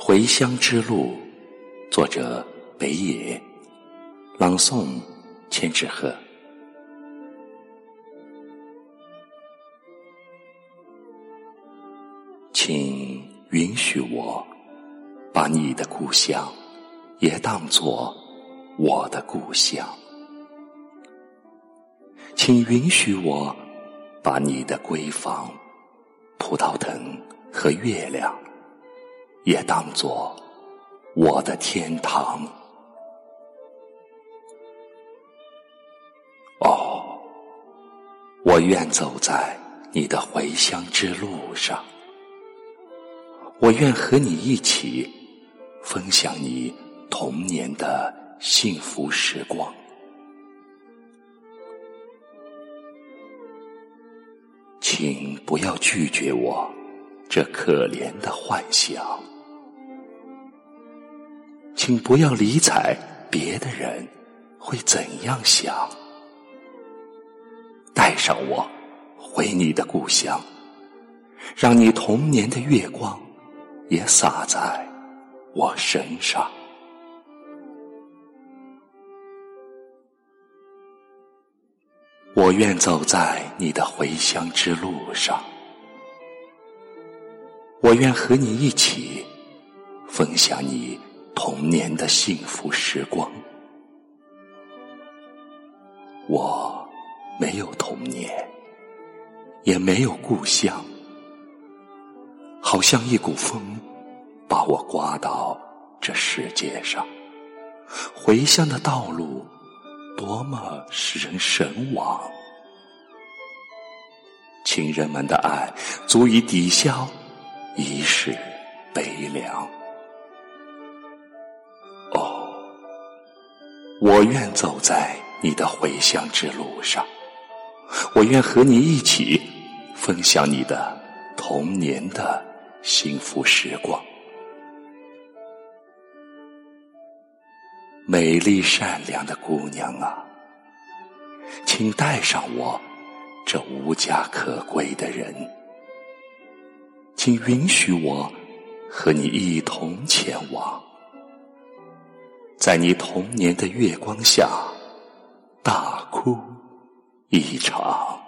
回乡之路，作者北野，朗诵千纸鹤。请允许我把你的故乡也当作我的故乡，请允许我把你的闺房、葡萄藤和月亮也当作我的天堂。哦，我愿走在你的回乡之路上。我愿和你一起分享你童年的幸福时光，请不要拒绝我这可怜的幻想，请不要理睬别的人会怎样想，带上我回你的故乡，让你童年的月光。也洒在我身上。我愿走在你的回乡之路上，我愿和你一起分享你童年的幸福时光。我没有童年，也没有故乡。好像一股风，把我刮到这世界上。回乡的道路，多么使人神往。亲人们的爱，足以抵消一世悲凉。我愿走在你的回乡之路上，我愿和你一起分享你的童年的。幸福时光，美丽善良的姑娘啊，请带上我这无家可归的人，请允许我和你一同前往，在你童年的月光下大哭一场。